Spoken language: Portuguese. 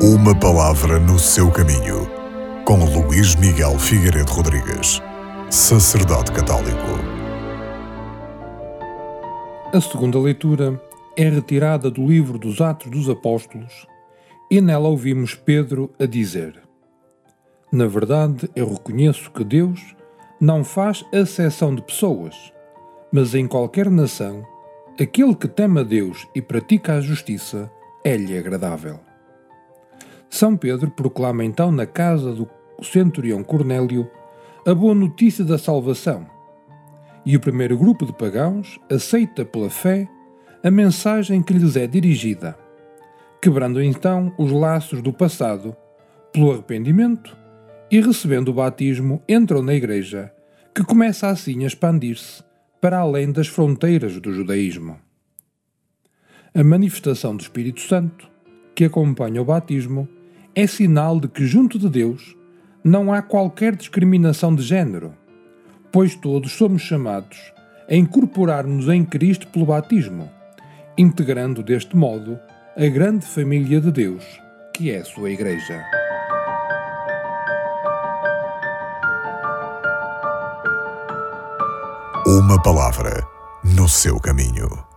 Uma palavra no seu caminho, com Luís Miguel Figueiredo Rodrigues, sacerdote católico. A segunda leitura é retirada do livro dos Atos dos Apóstolos e nela ouvimos Pedro a dizer: Na verdade, eu reconheço que Deus não faz acessão de pessoas, mas em qualquer nação, aquele que teme a Deus e pratica a justiça é-lhe agradável. São Pedro proclama então na casa do centurião Cornélio a boa notícia da salvação, e o primeiro grupo de pagãos aceita pela fé a mensagem que lhes é dirigida, quebrando então os laços do passado pelo arrependimento e recebendo o batismo entram na igreja, que começa assim a expandir-se para além das fronteiras do judaísmo. A manifestação do Espírito Santo, que acompanha o batismo, é sinal de que, junto de Deus, não há qualquer discriminação de género, pois todos somos chamados a incorporar-nos em Cristo pelo batismo, integrando deste modo a grande família de Deus, que é a sua Igreja. Uma palavra no seu caminho.